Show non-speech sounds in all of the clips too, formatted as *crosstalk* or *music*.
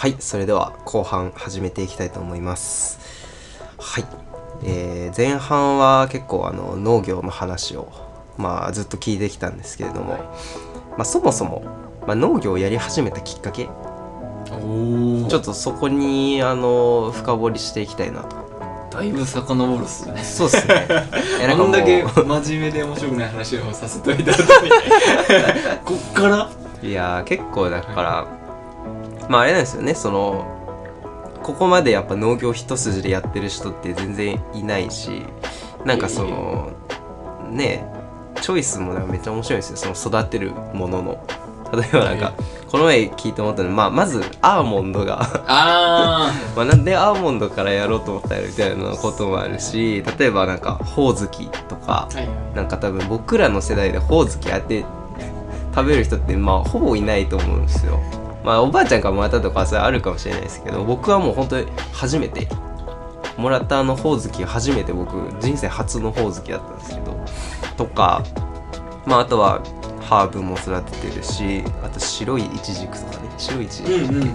はいそれでは後半始めていきたいと思います。はい、えー前半は結構あの農業の話をまあずっと聞いてきたんですけれども、まあ、そもそも、まあ、農業をやり始めたきっかけちょっとそこにあの深掘りしていきたいなと。だいぶ遡るっすね。そうですね。*laughs* いやなんだけ真面目で面白くない話をさせといた後に *laughs* こっから？いやー結構だから、まああれなんですよね。そのここまでやっぱ農業一筋でやってる人って全然いないしなんかそのねチョイスもなんかめっちゃ面白いんですよ。その育てるものの。例えばなんかこの前聞いて思ったのは、まあ、まずアーモンドがあ *laughs* まあなんでアーモンドからやろうと思ったのみたいなこともあるし例えばなんかほおずきとかなんか多分僕らの世代でほおずきあって食べる人ってまあほぼいないと思うんですよまあおばあちゃんからもらったとかはそれあるかもしれないですけど僕はもう本当に初めてもらったあのほおずき初めて僕人生初のほおずきだったんですけどとかまああとはハーブも育ててるしあと白いイチジクとかね白いイチジク。うんうんうんうん。なん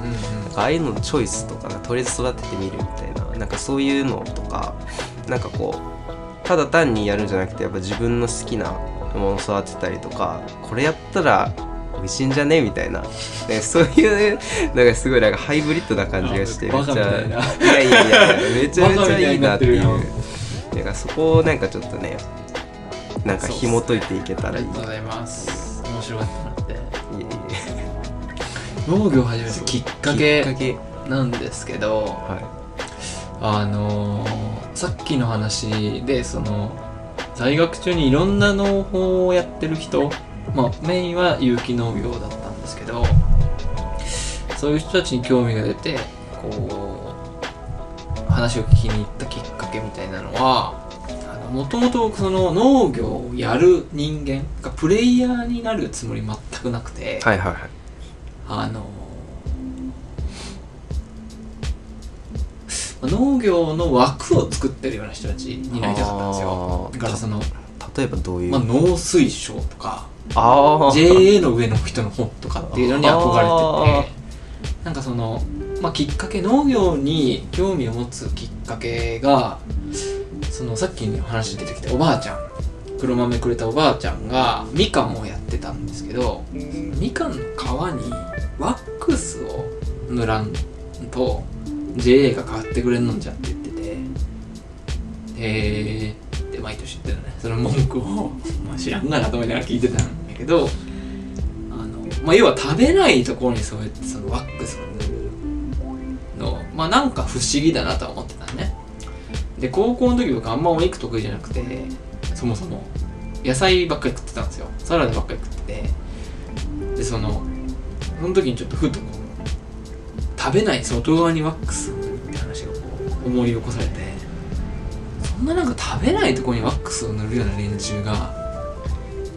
かああいうののチョイスとかなとりあえず育ててみるみたいななんかそういうのとかなんかこうただ単にやるんじゃなくてやっぱ自分の好きなものを育てたりとかこれやったら美味しいんじゃね？みたいな、ね、そういうなんかすごいなんかハイブリッドな感じがしてめちゃいやいやいやめちゃめちゃいいなっていう。なんかそこをなんかちょっとねなんか紐解いていけたらいい。ありがとうございます。面白かったなって。いえい農業を始めたきっかけけなんですけどはあのーさっきの話でその在学中にいろんな農法をやってる人まあメインは有機農業だったんですけどそういう人たちに興味が出てこう話を聞きに行ったきっかけみたいなのはもともとその農業をやる人間がプレイヤーになるつもり全くなくて、いはいはいはい。あの農業の枠を作ってるような人たちになりたかったんですよ。だからその、例えばどういう、まあ、農水省とか JA の上の人の本とかっていうのに憧れててなんかその、まあ、きっかけ農業に興味を持つきっかけがそのさっきの話出てきたおばあちゃん黒豆くれたおばあちゃんがみかんをやってたんですけどみかんの皮にワックスを塗らんと JA が買ってくれんのんじゃって言ってて。へえ毎年言ってたね。その文句を、*laughs* まあ、知らんがなと思いながら聞いてたんやけどあの、まあ、要は食べないところにそうやってそのワックスを塗るのまあなんか不思議だなとは思ってたね。で高校の時僕あんまお肉得意じゃなくてそもそも野菜ばっかり食ってたんですよ。サラダばっかり食ってて。でそのその時にちょっとふとこう食べない外側にワックスって話がこう思い起こされて。そんななんか食べないところにワックスを塗るような連中が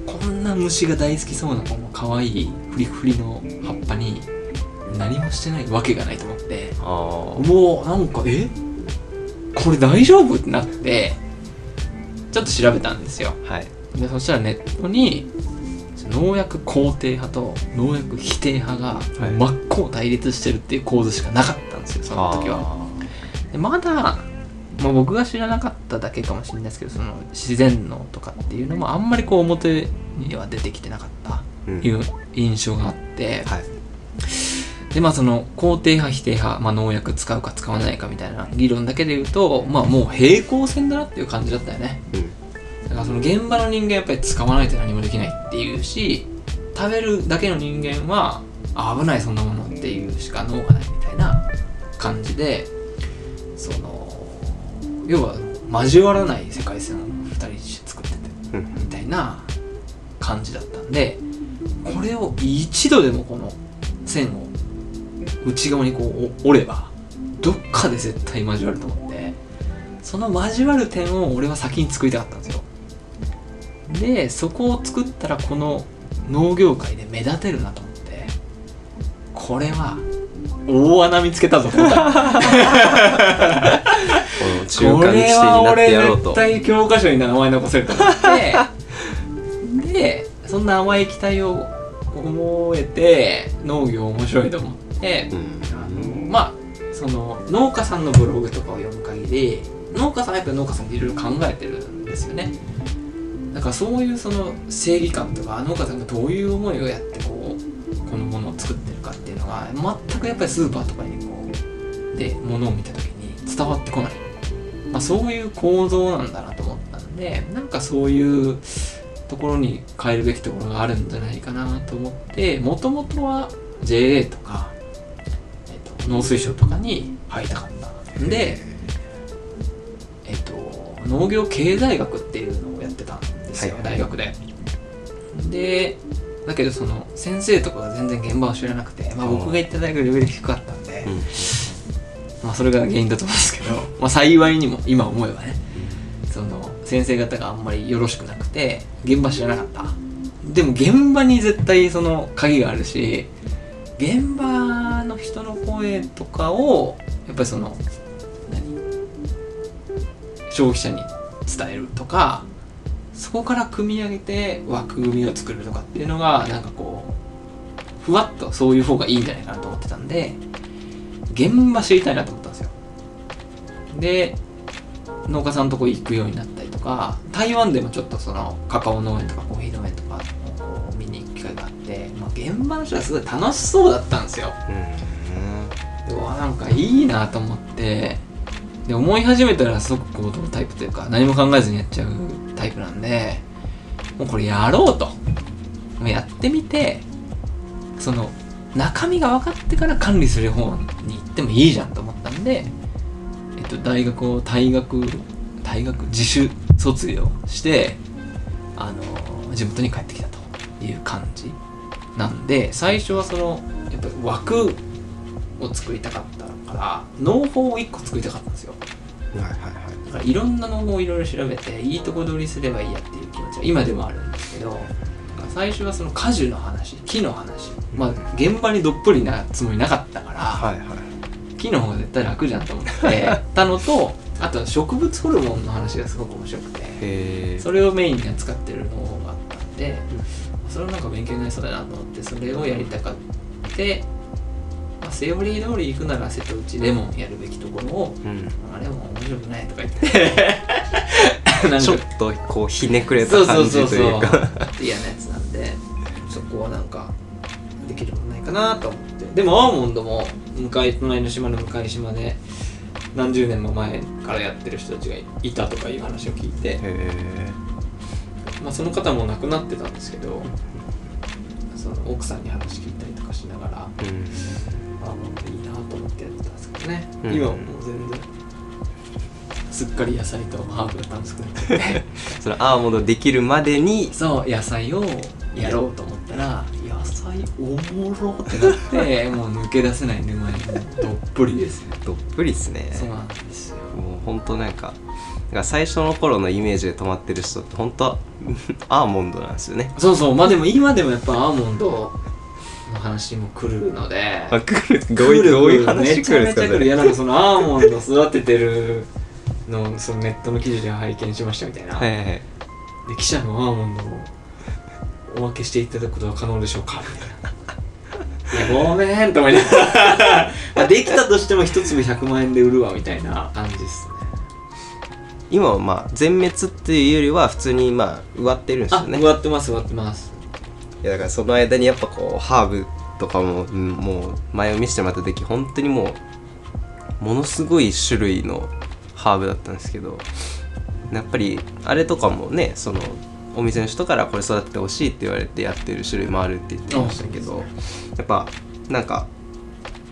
こんな虫が大好きそうなこの可愛いフリフリの葉っぱに何もしてないわけがないと思ってあもうなんかえこれ大丈夫？ってなってちょっと調べたんですよ。あはい。でそしたらネットに農薬肯定派と農薬否定派がはい。真っ向対立してるっていう構図しかなかったんですよその時は。でまだ、まあ、僕が知らなかっただけかもしれないですけどその自然農とかっていうのもあんまりこう表には出てきてなかったうん。いう印象があって、はい。でまあその肯定派否定派、まあ、農薬使うか使わないかみたいな議論だけで言うとまあもう平行線だなっていう感じだったよね。うん。だからその現場の人間やっぱり使わないと何もできないっていうし食べるだけの人間はあ危ないそんなものっていうしか脳がないみたいな感じでその要は交わらない世界線を2人して作っててうん。みたいな感じだったんでこれを一度でもこの線を内側にこうお折ればどっかで絶対交わると思ってその交わる点を俺は先に作りたかったんですよ。でそこを作ったらこの農業界で目立てるなと思ってこれは大穴見つけたぞ *laughs* の中こ間地点にれはなって俺やろうと絶対教科書に名前残せると思って。*laughs* でそんな甘い期待を思えて農業面白いと思っで、うん。まあその農家さんのブログとかを読む限り農家さんはやっぱり農家さんでいろいろ考えてるんですよね。だからそういうその正義感とか農家さんがどういう思いをやってこうこのものを作ってるかっていうのが全くやっぱりスーパーとかにこうで物を見た時に伝わってこない、まあ、そういう構造なんだなと思ったんでなんかそういうところに変えるべきところがあるんじゃないかなと思ってもともとは JA とか、えっと農水省とかに入りたかったんで、えっと、農業経済学っていうのをやってたんですよ、はい大学で。でだけどその先生とかが全然現場を知らなくて、まあ、僕が行った大学レベル低かったんで、うんまあ、それが原因だと思うんですけど、まあ、幸いにも今思えばねその先生方があんまりよろしくなくて現場知らなかった。でも現場に絶対その鍵があるし現場の人の声とかをやっぱりその何？消費者に伝えるとかそこから組み上げて枠組みを作るとかっていうのがなんかこうふわっとそういう方がいいんじゃないかなと思ってたんで現場知りたいなと思ったんですよ。で農家さんのとこ行くようになったりとか台湾でもちょっとそのカカオ農園とかコーヒー農園とかをこう見に行く機会があって、まあ、現場の人はすごい楽しそうだったんですよ。でうわなんかいいなと思って。で思い始めたら即行動タイプというか何も考えずにやっちゃうタイプなんでもうこれやろうと。もうやってみてその中身が分かってから管理する方に行ってもいいじゃんと思ったんで、えっと、大学を退学退学自主卒業してあの地元に帰ってきたという感じなんで最初はそのやっぱり枠を作りたかったから農法を1個作りたかったんですよ。はいはいはい。だからいろんな農法をいろいろ調べていいとこ取りすればいいやっていう気持ちは今でもあるんですけど最初はその果樹の話木の話。まあ現場にどっぷりなつもりなかったから、はいはい。木の方が絶対楽じゃんと思って *laughs* たのとあと植物ホルモンの話がすごく面白くてそれをメインに扱ってる農法があったんでそれはなんか勉強になりそうだなと思ってそれをやりたかって、まあ、セオリー通り行くなら瀬戸内レモンやるべきところをうん。あれも面白くないとか言って。*laughs* ちょっかとこうひねくれそうそうた感じそうそう。というか嫌なやつこはなんかできることないかなと思って。でもアーモンドも向かい隣の島の向かい島で何十年も前からやってる人たちがいたとかいう話を聞いてまあ、その方も亡くなってたんですけどその奥さんに話聞いたりとかしながらうん。アーモンドいいなと思ってやってたんですけどね、うん。今はもう全然すっかり野菜とハーブが楽しくなって *laughs* そのアーモンドできるまでにそう野菜をやろうと思ったら野菜おもろってなってもう抜け出せない沼に。どっぷりですよどっぷりっすね。そうなんですよ。もうほんとなんかなんか最初の頃のイメージで止まってる人って本当は *laughs* アーモンドなんですよね。そうそう。まあでも今でもやっぱアーモンドの話も来るのであ来るどういうどういう話めちゃめちゃ来る。んですかそれやなんかそのアーモンド育ててるのをそのネットの記事で拝見しましたみたいな、はいはいはい。で記者のアーモンドをお分けしていただくことは可能でしょうか？みたいな。いや、ごめんと思いながら *laughs* まあできたとしても一粒100万円で売るわみたいな感じっすね。今はまあ全滅っていうよりは普通にまあ植わってるんですよあ、ね植わってます、植わってます。いやだからその間にやっぱこうハーブとかもうんもう前を見せてもらった時本当にもうものすごい種類のハーブだったんですけどやっぱりあれとかもねそのお店の人からこれ育ててほしいって言われてやってる種類もあるって言ってましたけどやっぱなんか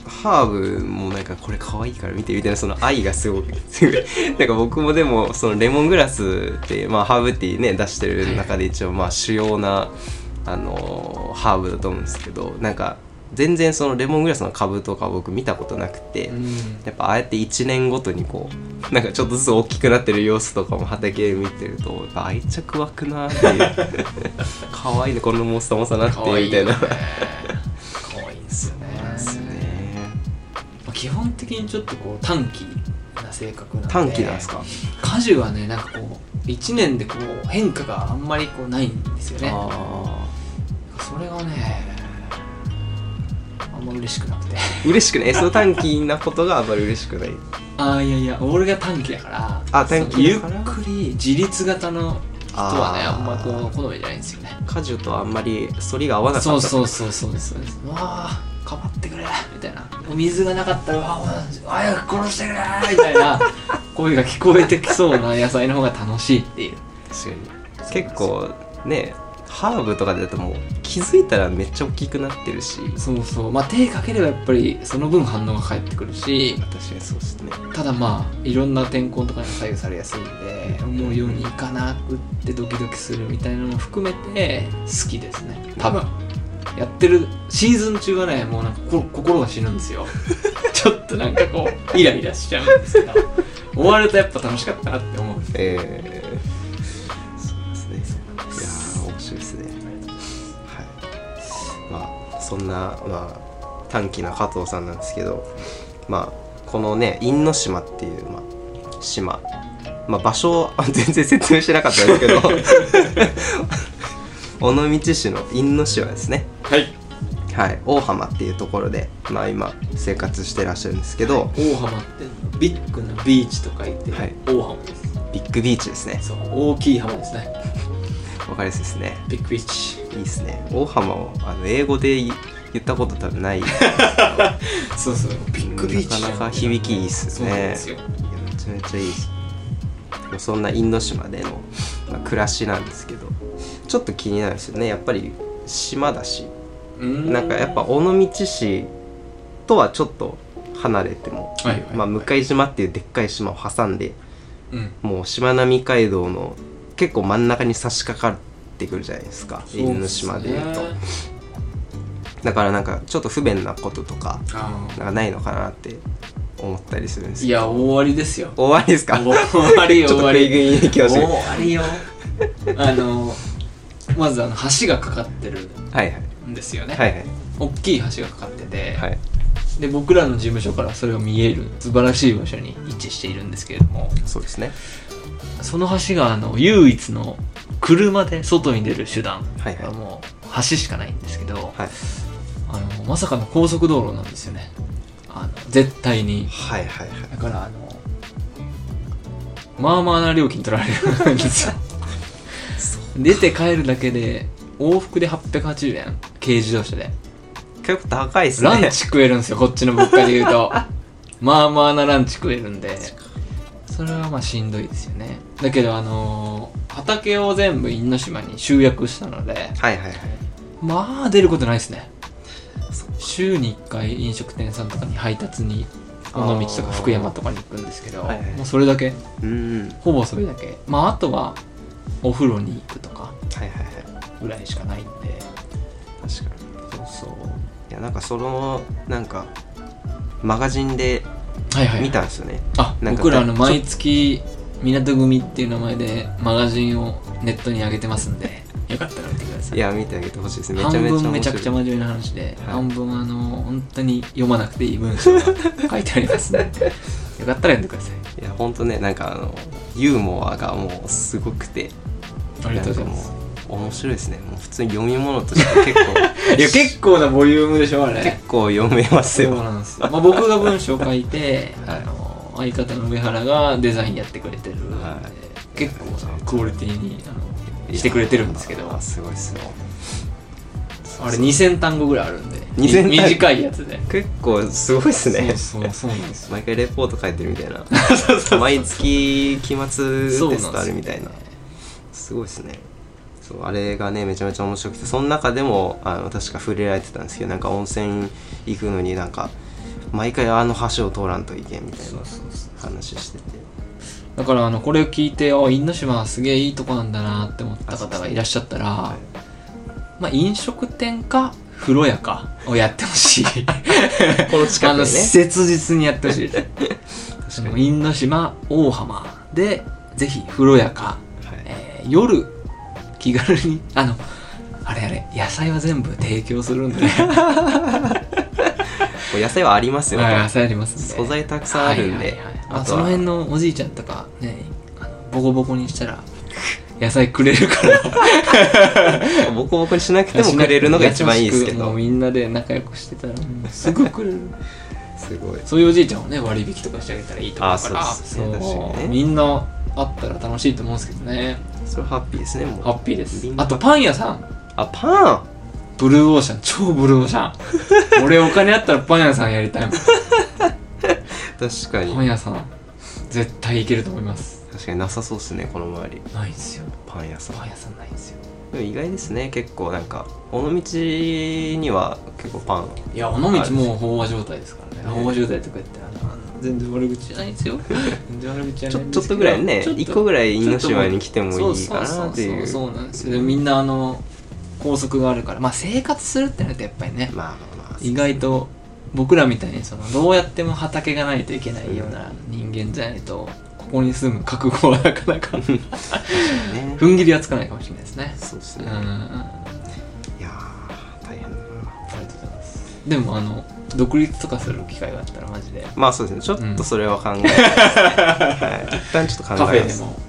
ハーブもなんかこれ可愛いから見てみたいなその愛がすごくすごいなんか僕もでもそのレモングラスってまあハーブティーね出してる中で一応まあ主要なあのーハーブだと思うんですけどなんか全然そのレモングラスの株とか僕見たことなくて、うん。やっぱああやって1年ごとにこうなんかちょっとずつ大きくなってる様子とかも畑見てると愛着湧くなっていう *laughs* 可愛いねこのモンスターモンスターなってみたいな。可愛いんですよね。ですねまあ基本的にちょっとこう短気な性格なんで。短期なんですか？果樹はね、なんかこう、1年でこう変化があんまりこうないんですよね。あそれがねあま嬉しくなくて。嬉しくない？えその短期なことがあんまり嬉しくない？ああいやいや俺が短期だからあ短期ゆっくり自立型の人はねあんまこう好みじゃないんですよね。家事とあんまり反りが合わなかった。そうそうそうそうですそう。ですわあかばってくれ。みたいな。お水がなかったら早く殺してくれみたいな *laughs* 声が聞こえてきそうな野菜の方が楽しいっていう。確かに。結構ねハーブとかだともう気づいたらめっちゃ大きくなってるし。そうそう。まあ手かければやっぱりその分反応が返ってくるし。確かにそうですね。ただまあいろんな天候とかに左右されやすいんで思うようにいかなくってドキドキするみたいなのも含めて好きですね。多分やってるシーズン中はねもうなんかこ心が死ぬんですよ。*laughs* ちょっとなんかこうイライラしちゃうんですけど。終わるとやっぱ楽しかったなって思うえー、そうですね。いやー面白いですねそんなまあ短気な加藤さんなんですけどまあこのね因島っていう、まあ、島。まあ場所あ *laughs* 全然説明してなかったんですけど *laughs* 尾道市の因島ですね。はい。はい。大浜っていうところでまあ今生活してらっしゃるんですけど、大浜ってビッグなビーチと書いて、はい。大浜です。ビッグビーチですね。そう大きい浜ですね。わかりやすいですね。ビッグビーチいいですね。大浜をあの英語で言言ったこと多分ない。*laughs* そうそう。ビッグビーチ。なかなか響きいいっすそうなんねですよ。めちゃめちゃいいです。もうそんな因島での、まあ、暮らしなんですけどちょっと気になるんですよね。やっぱり島だし。なんかやっぱ尾道市とはちょっと離れても、はいはい。はいまあ、向島っていうでっかい島を挟んでうん。もうしまなみ海道の結構真ん中に差し掛かってくるじゃないですか。因島でいうと。だからなんかちょっと不便なこととかあなんかないのかなって思ったりするんですーいけど。や終わりですよ。終わりですか？終わりよ *laughs* 終わり終ねわりよ。あのまずあの橋がかかってるんですよね、はいはい。大きい橋がかかってて、はい。で僕らの事務所からそれが見える素晴らしい場所に位置しているんですけれども。そうですね。その橋があの唯一の車で外に出る手段はいはい。はもう橋しかないんですけど、はい。あのまさかの高速道路なんですよね。あの絶対に。はいはいはい。だからあのまあまあな料金取られるんですよ。出て帰るだけで往復で880円。軽自動車で。結構高いですね。ランチ食えるんですよ。こっちの物価で言うと。*laughs* まあまあなランチ食えるんで。それはまあしんどいですよね。だけどあのー畑を全部因島に集約したのではいはいはい。まあ出ることないですね。週に1回飲食店さんとかに配達に尾道とか福山とかに行くんですけど、はいはい。もうそれだけうん。ほぼそれだけ。まああとはお風呂に行くとかはいはいはい。ぐらいしかないんで。確かに。そうそう。いやなんかそのなんかマガジンではいはい見たんですよね。あなんか僕らあの毎月港組っていう名前でマガジンをネットに上げてますんでよかったら見てください。いや見てあげてほしいですめちゃ半めちゃ面白い。分めちゃくちゃ真面目な話で、はい。半分あの本当に読まなくていい文章が書いてありますね *laughs* よかったら読んでください。いやほんとねなんかあのユーモアがもうすごくて。ありがとうございます。面白いですね。もう普通に読み物として結構 *laughs* いや結構なボリュームでしょあれ。結構読めますそうよなんです。よ、まあ、僕が文章を書いて、*laughs* はい。あの相方の上原がデザインやってくれてる。んで、はい。結構なクオリティにあのしてくれてるんですけど。あすごいっすよあれ2000単語ぐらいあるんで。2000単語？短いやつで。結構すごいっすね。そうそうなんですよ。毎回レポート書いてるみたいな。毎月期末テストあるみたいな。すごいですね。そうあれがねめちゃめちゃ面白くてその中でもあの確か触れられてたんですけどなんか温泉行くのになんか毎回あの橋を通らんといけんみたいな話してて。だからあのこれを聞いてあ因島はすげえいいとこなんだなって思った方がいらっしゃったら、はいまあ飲食店か風呂屋かをやってほしい。この近くね。切実にやってほしい。確かに、因島大浜でぜひ風呂屋か、はい。えー夜気軽にあのあれあれ野菜は全部提供するんでこう野菜はありますよはい野菜ありますんで素材たくさんあるんで、はいはいはい。まあ、その辺のおじいちゃんとかねあのボコボコにしたら野菜くれるから。*laughs* ボコボコにしなくてもくれるのが一番いいですけど。みんなで仲良くしてたらすぐくれる。すごい。そういうおじいちゃんをね割引とかしてあげたらいいと思うから。あそうですね。確かにね。みんなあったら楽しいと思うんですけどね。それはハッピーですねもう。ハッピーです。あとパン屋さん。あパンブルーオーシャン超ブルーオーシャン。*laughs* 俺お金あったらパン屋さんやりたいもん。確かに。パン屋さん。絶対行けると思います。確かになさそうですねこの周り。ないんですよ。パン屋さん。パン屋さんないんですよ。でも意外ですね結構なんか尾道には結構パン。いや尾道もう飽和状態ですからね。ね。飽和状態とか言ってあの *laughs* 全然悪口じゃないんですよ。全然悪口じゃちょないんですけど。ちょっとぐらいねちょっと一個ぐらい因島に来てもいいかなってそうそうそういうそうなんですよ。でみんなあの高速があるからまあ生活するってなるとやっぱりねまあまあまあ意外と僕らみたいにそのどうやっても畑がないといけないような人間じゃないとここに住む覚悟はなかなか *laughs* ね。踏ん切りはつかないかもしれないですね。そうですね。うんあいやー大変だな。りがとうございます。でもあの独立とかする機会があったらマジで。まあそうですね。ちょっとそれは考えます、*laughs* はい、一旦ちょっと考えます。カフェでも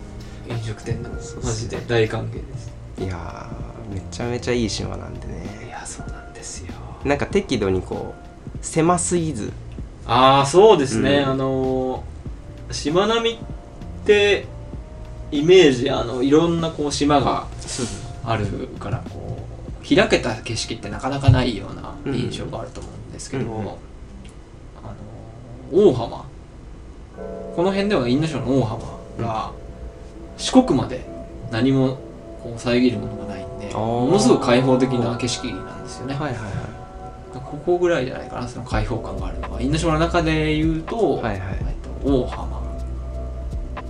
飲食店でもマジで大歓迎です。いやちゃめちゃいい島なんでいねやそうなんですよ。なんか適度にこう狭すぎず。ああそうですね、うん。あのー、しまなみってイメージあのいろんなこう島があるからこう開けた景色ってなかなかないような印象があると思うんですけど、うんうん。あのー大浜。この辺では因島の大浜が四国まで何もこう遮るものがないものすごく開放的な景色なんですよね、はいはいここぐらいじゃないかなその開放感があるのは。因島の中で言うと,、はいはい。えっと大浜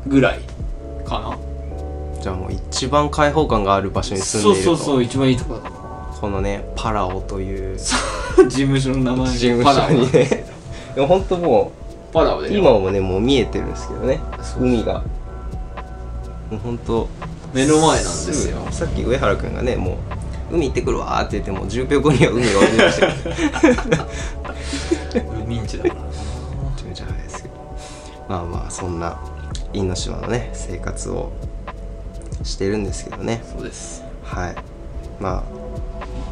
ぐらいかな。じゃあもう一番開放感がある場所に住んでいると。そうそうそう一番いいところだと思このねパラオというう事務所の名前事務所にね。でも本当もうパラオで今もねもう見えてるんですけどね。海が。もう本当目の前なんですよ。さっき上原くんがねもう海行ってくるわーって言っても10秒後には海が降りましたからミンチだからな。めちゃめちゃ早いですけどまあまあそんな因島のね生活をしてるんですけどね。そうです。はい。まあ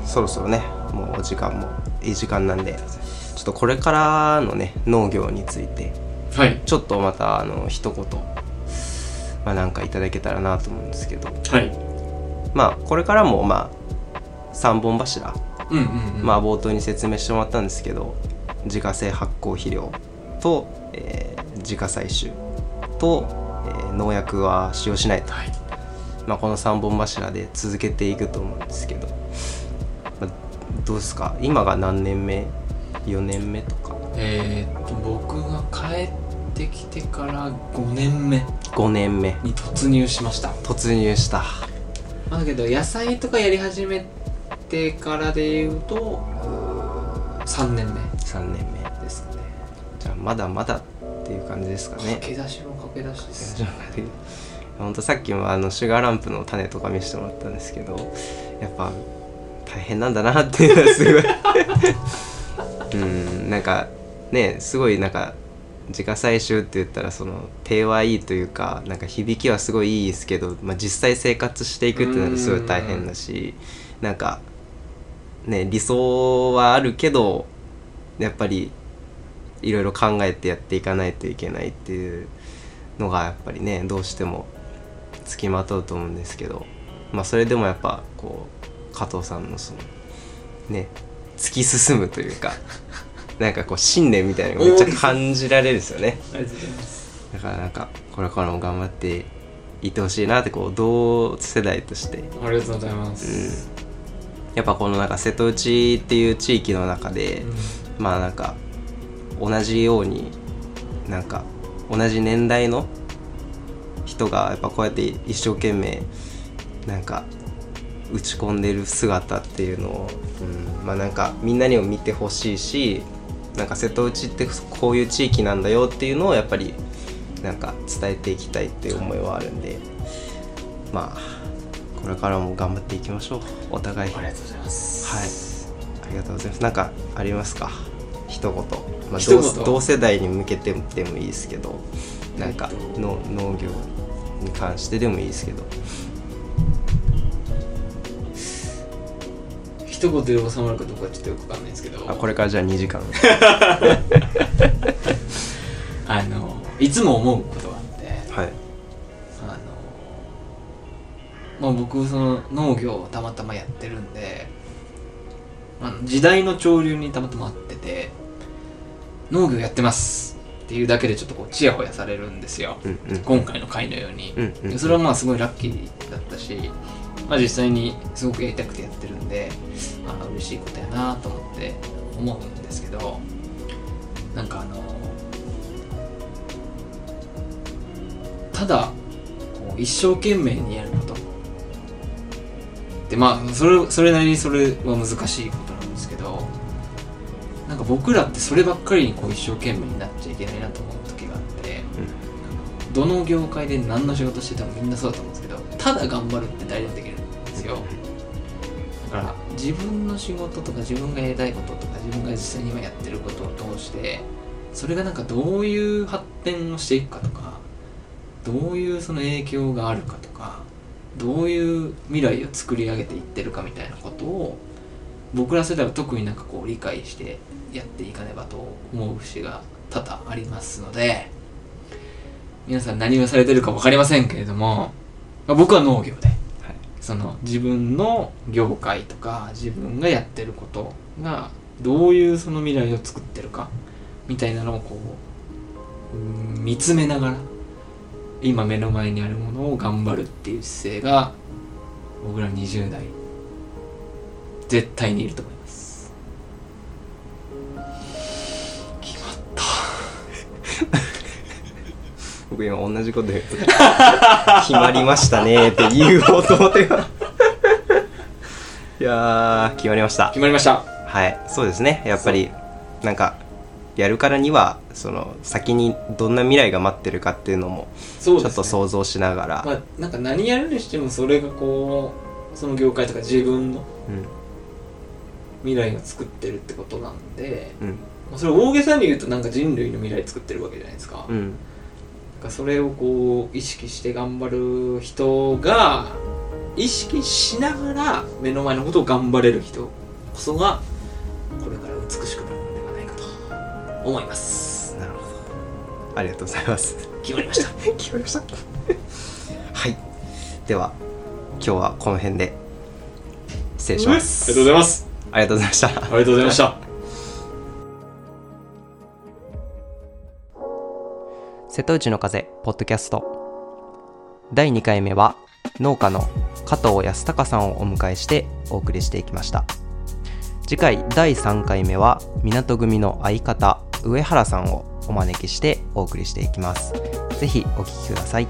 そろそろねもうお時間もいい時間なんでちょっとこれからのね農業についてはい。ちょっとまたあの一言まあなんかいただけたらなと思うんですけど。はい。まあこれからもまあ3本柱。うんうんうん。まあ冒頭に説明してもらったんですけど自家製発酵肥料と、えー自家採集と、えー農薬は使用しないと、はい。まあ、この3本柱で続けていくと思うんですけど、まあ、どうですか？今が何年目？4年目とか。えーっと僕が帰ってきてから5年目5年目。に突入しました。突入した。まあだけど野菜とかやり始めてからで言うとうー3年目。3年目。ですね。じゃあまだまだっていう感じですかね。駆け出しも駆け出しです。*laughs* 本当さっきもあのシュガーランプの種とか見せてもらったんですけどやっぱ大変なんだなっていうのはすごい。*laughs* うんなんかねすごいなんか自家採集って言ったらその手はいいというかなんか響きはすごいいいですけど、まあ、実際生活していくってなるとすごい大変だしなんかね理想はあるけどやっぱりいろいろ考えてやっていかないといけないっていうのがやっぱりねどうしてもつきまとうと思うんですけどまあそれでもやっぱこう加藤さんのそのね突き進むというかなんかこう信念みたいなのがめっちゃ感じられるんですよね。ありがとうございますだからなんかこれからも頑張っていってほしいなってこう同世代として。ありがとうございます、やっぱこのなんか瀬戸内っていう地域の中で、まあなんか同じようになんか同じ年代の人がやっぱこうやって一生懸命なんか打ち込んでる姿っていうのを、うん、まあなんかみんなにも見てほしいしなんか瀬戸内ってこういう地域なんだよっていうのをやっぱりなんか伝えていきたいっていう思いはあるんでまあこれからも頑張っていきましょう。お互い。ありがとうございます。はい。ありがとうございます。なんかありますか？一言、まあ、一言。同同世代に向けてでもいいですけど。なんかえっと。の農業に関してでもいいですけど一言で収まるかどうかちょっとよくわかんないですけど。あこれからじゃあ2時間。あのいつも思うことがあって。はい。あのまあ僕その農業をたまたまやってるんであの時代の潮流にたまたま合ってて農業やってますっていうだけでちょっとこうチヤホヤされるんですよ。うんうん。今回の回のように、うんうんでそれはまあすごいラッキーだったし、まあ、実際にすごくやりたくてやってるんでああ嬉しいことやなと思って思うんですけどなんかあのただこう一生懸命にやること。でまあそれそれなりにそれは難しいことなんですけどなんか僕らってそればっかりにこう一生懸命になっちゃいけないなと思う時があって、どの業界で何の仕事しててもみんなそうだと思うただ頑張るって誰でもできるんですよ。だから自分の仕事とか自分がやりたいこととか自分が実際に今やってることを通してそれがなんかどういう発展をしていくかとかどういうその影響があるかとかどういう未来を作り上げていってるかみたいなことを僕ら世代は特になんかこう理解してやっていかねばと思う節が多々ありますので皆さん何をされてるか分かりませんけれども、まあ僕は農業で、その自分の業界とか自分がやってることがどういうその未来を作ってるかみたいなのをこううん見つめながら今目の前にあるものを頑張るっていう姿勢が僕ら20代絶対にいると思います僕今同じこと言うと決まりましたねって言おうと思って。今いやー決まりました。決まりました。はい。そうですね。やっぱりなんかやるからにはその先にどんな未来が待ってるかっていうのもちょっと想像しながら、まあなんか何やるにしてもそれがこうその業界とか自分の未来を作ってるってことなんで、うん。まあそれ大げさに言うとなんか人類の未来作ってるわけじゃないですか,、うんかそれをこう意識して頑張る人が意識しながら目の前のことを頑張れる人こそがこれから美しくなるのではないかと思います。なるほど。ありがとうございます。決まりました。*laughs* 決まりました。はい。では今日はこの辺で失礼します。ありがとうございます。ありがとうございました。ありがとうございました瀬戸内の風ポッドキャスト。第2回目は農家の加藤康隆さんをお迎えしてお送りしていきました。次回第3回目は港組の相方上原さんをお招きしてお送りしていきます。是非お聴きください。